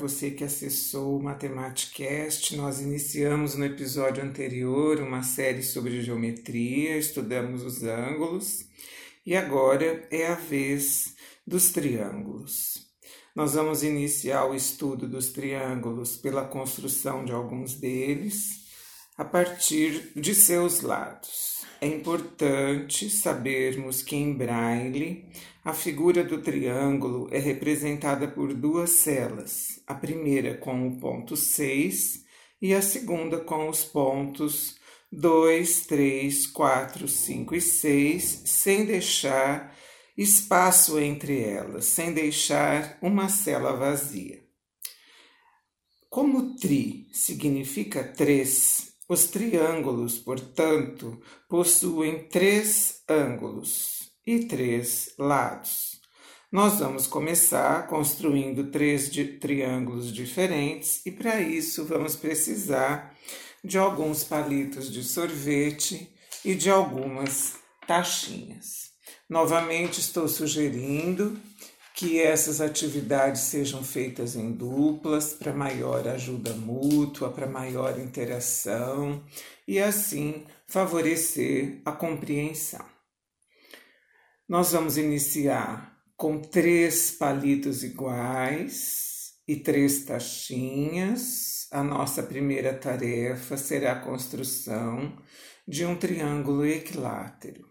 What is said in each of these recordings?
você que acessou o Matematicast. Nós iniciamos no episódio anterior uma série sobre geometria, estudamos os ângulos e agora é a vez dos triângulos. Nós vamos iniciar o estudo dos triângulos pela construção de alguns deles a partir de seus lados. É importante sabermos que em braille a figura do triângulo é representada por duas celas, a primeira com o ponto 6 e a segunda com os pontos 2, 3, 4, 5 e 6, sem deixar espaço entre elas, sem deixar uma cela vazia. Como tri significa três, os triângulos, portanto, possuem três ângulos e três lados. Nós vamos começar construindo três triângulos diferentes e para isso vamos precisar de alguns palitos de sorvete e de algumas taxinhas. Novamente estou sugerindo que essas atividades sejam feitas em duplas para maior ajuda mútua, para maior interação e assim favorecer a compreensão. Nós vamos iniciar com três palitos iguais e três taxinhas. A nossa primeira tarefa será a construção de um triângulo equilátero.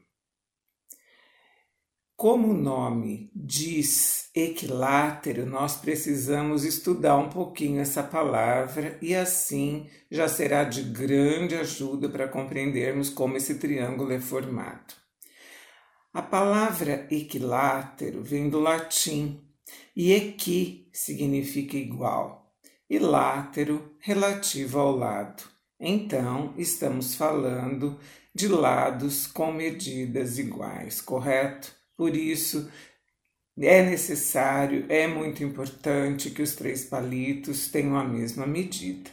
Como o nome diz equilátero, nós precisamos estudar um pouquinho essa palavra e assim já será de grande ajuda para compreendermos como esse triângulo é formado. A palavra equilátero vem do latim e equi significa igual e látero relativo ao lado. Então, estamos falando de lados com medidas iguais, correto? Por isso, é necessário, é muito importante que os três palitos tenham a mesma medida.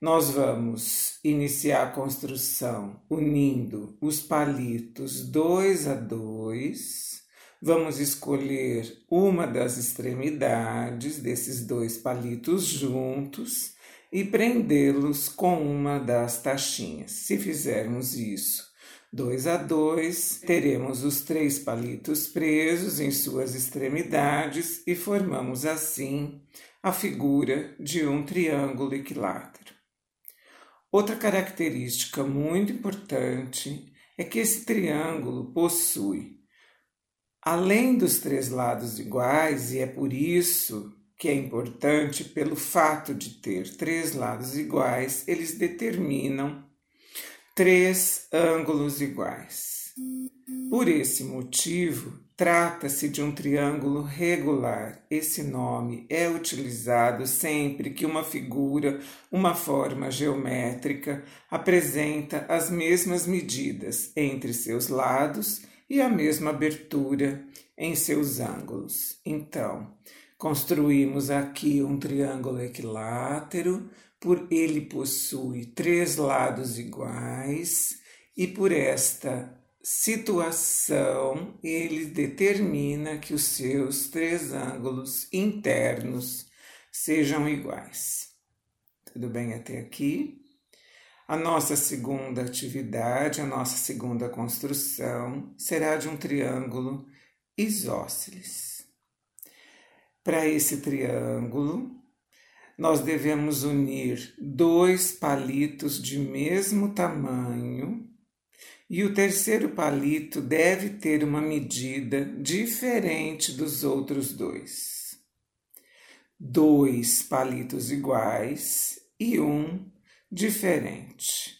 Nós vamos iniciar a construção unindo os palitos dois a dois. Vamos escolher uma das extremidades desses dois palitos juntos e prendê-los com uma das taxinhas. Se fizermos isso 2 a 2, teremos os três palitos presos em suas extremidades e formamos assim a figura de um triângulo equilátero. Outra característica muito importante é que esse triângulo possui, além dos três lados iguais, e é por isso que é importante, pelo fato de ter três lados iguais, eles determinam três ângulos iguais. Por esse motivo, trata-se de um triângulo regular. Esse nome é utilizado sempre que uma figura, uma forma geométrica, apresenta as mesmas medidas entre seus lados e a mesma abertura em seus ângulos. Então, construímos aqui um triângulo equilátero por ele possui três lados iguais e por esta situação ele determina que os seus três ângulos internos sejam iguais. Tudo bem até aqui? A nossa segunda atividade, a nossa segunda construção será de um triângulo isósceles. Para esse triângulo, nós devemos unir dois palitos de mesmo tamanho e o terceiro palito deve ter uma medida diferente dos outros dois. Dois palitos iguais e um diferente.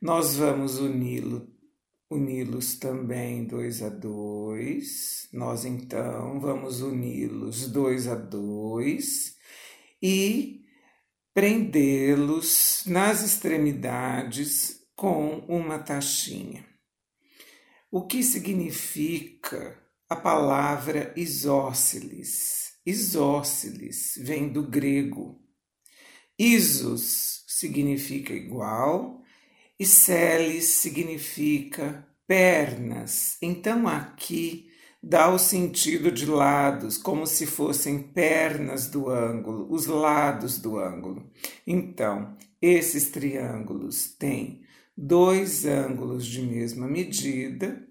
Nós vamos uni-lo uni-los também dois a dois. Nós então vamos uni-los dois a dois e prendê-los nas extremidades com uma taxinha. O que significa a palavra isósceles? Isósceles vem do grego. Isos significa igual e celes significa pernas. Então aqui dá o sentido de lados, como se fossem pernas do ângulo, os lados do ângulo. Então, esses triângulos têm dois ângulos de mesma medida.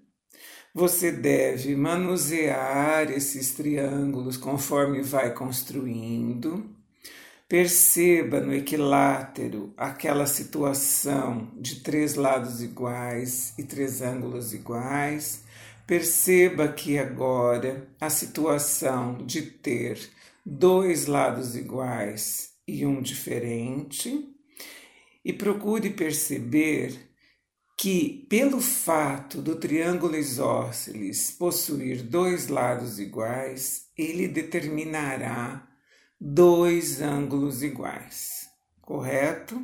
Você deve manusear esses triângulos conforme vai construindo. Perceba no equilátero aquela situação de três lados iguais e três ângulos iguais. Perceba que agora a situação de ter dois lados iguais e um diferente e procure perceber que, pelo fato do triângulo isósceles possuir dois lados iguais, ele determinará dois ângulos iguais. Correto?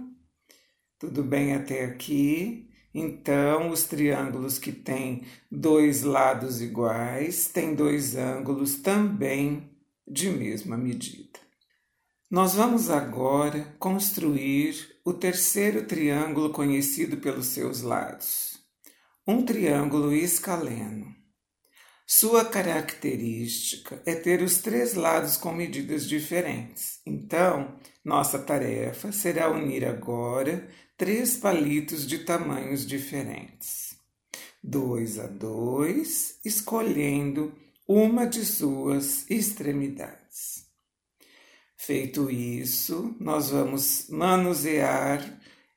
Tudo bem até aqui? Então, os triângulos que têm dois lados iguais têm dois ângulos também de mesma medida. Nós vamos agora construir o terceiro triângulo conhecido pelos seus lados, um triângulo escaleno. Sua característica é ter os três lados com medidas diferentes. Então, nossa tarefa será unir agora três palitos de tamanhos diferentes. Dois a dois, escolhendo uma de suas extremidades. Feito isso, nós vamos manusear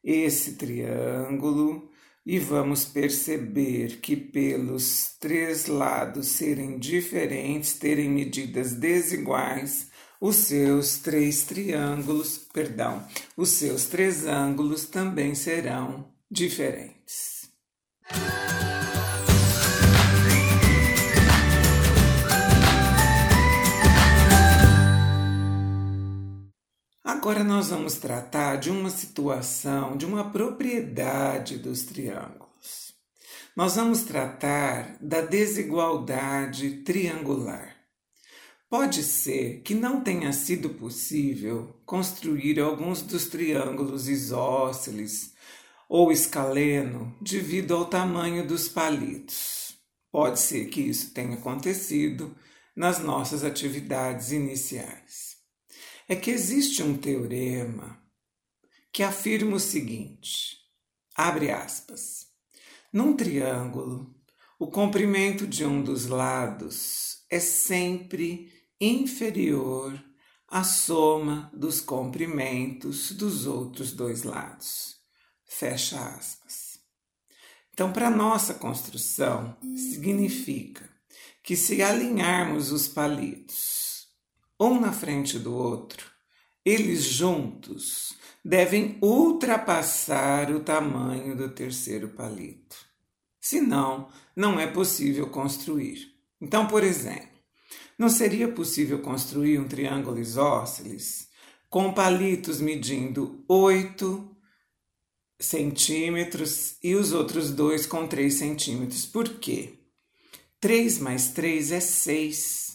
esse triângulo e vamos perceber que, pelos três lados serem diferentes, terem medidas desiguais, os seus três triângulos, perdão, os seus três ângulos também serão diferentes. Agora nós vamos tratar de uma situação, de uma propriedade dos triângulos. Nós vamos tratar da desigualdade triangular. Pode ser que não tenha sido possível construir alguns dos triângulos isósceles ou escaleno devido ao tamanho dos palitos. Pode ser que isso tenha acontecido nas nossas atividades iniciais é que existe um teorema que afirma o seguinte: abre aspas. Num triângulo, o comprimento de um dos lados é sempre inferior à soma dos comprimentos dos outros dois lados. Fecha aspas. Então, para nossa construção, significa que se alinharmos os palitos um na frente do outro, eles juntos devem ultrapassar o tamanho do terceiro palito. Senão, não é possível construir. Então, por exemplo, não seria possível construir um triângulo isósceles com palitos medindo 8 centímetros e os outros dois com 3 centímetros. Por quê? 3 mais 3 é 6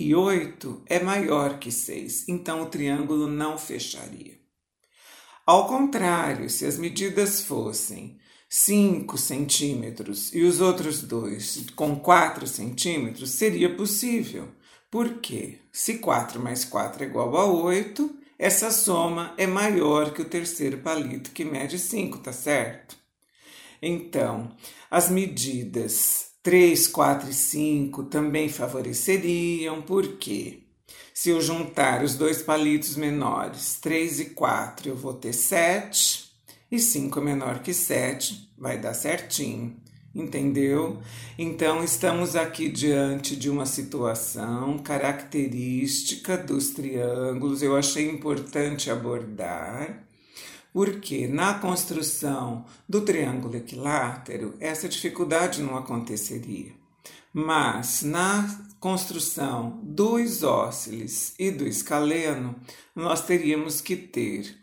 e 8 é maior que 6, então o triângulo não fecharia. Ao contrário, se as medidas fossem 5 centímetros e os outros dois com 4 centímetros, seria possível. Porque se 4 mais 4 é igual a 8, essa soma é maior que o terceiro palito que mede 5, tá certo? Então, as medidas 3, 4 e 5 também favoreceriam, porque se eu juntar os dois palitos menores, 3 e 4, eu vou ter 7, e 5 é menor que 7, vai dar certinho. Entendeu? Então, estamos aqui diante de uma situação característica dos triângulos, eu achei importante abordar porque na construção do triângulo equilátero essa dificuldade não aconteceria. Mas na construção do isósceles e do escaleno, nós teríamos que ter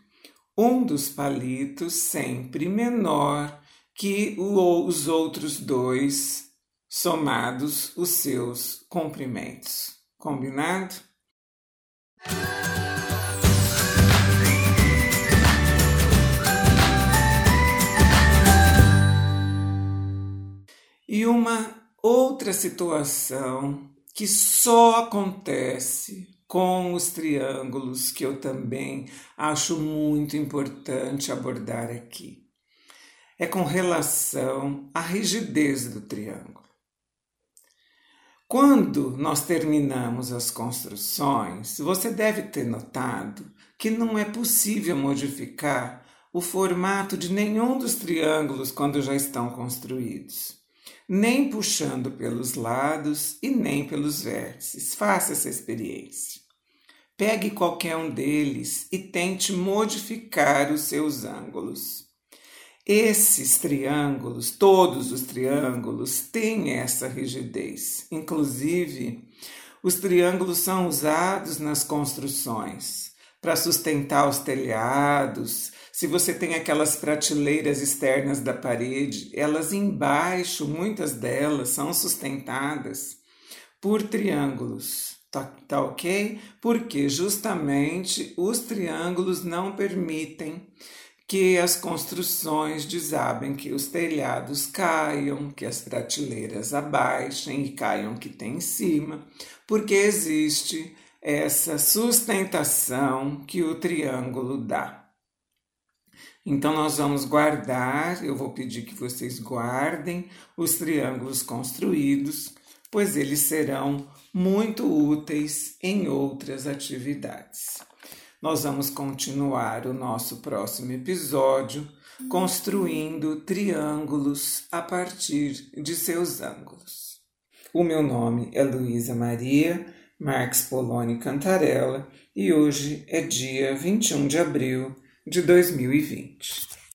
um dos palitos sempre menor que os outros dois somados os seus comprimentos. Combinado? E uma outra situação que só acontece com os triângulos, que eu também acho muito importante abordar aqui. É com relação à rigidez do triângulo. Quando nós terminamos as construções, você deve ter notado que não é possível modificar o formato de nenhum dos triângulos quando já estão construídos, nem puxando pelos lados e nem pelos vértices. Faça essa experiência. Pegue qualquer um deles e tente modificar os seus ângulos. Esses triângulos, todos os triângulos, têm essa rigidez. Inclusive, os triângulos são usados nas construções para sustentar os telhados. Se você tem aquelas prateleiras externas da parede, elas embaixo, muitas delas são sustentadas por triângulos. Tá, tá ok? Porque justamente os triângulos não permitem que as construções desabem, que os telhados caiam, que as prateleiras abaixem e caiam que tem em cima, porque existe essa sustentação que o triângulo dá. Então, nós vamos guardar, eu vou pedir que vocês guardem os triângulos construídos, pois eles serão muito úteis em outras atividades. Nós vamos continuar o nosso próximo episódio construindo triângulos a partir de seus ângulos. O meu nome é Luísa Maria Marques Poloni Cantarella e hoje é dia 21 de abril de 2020.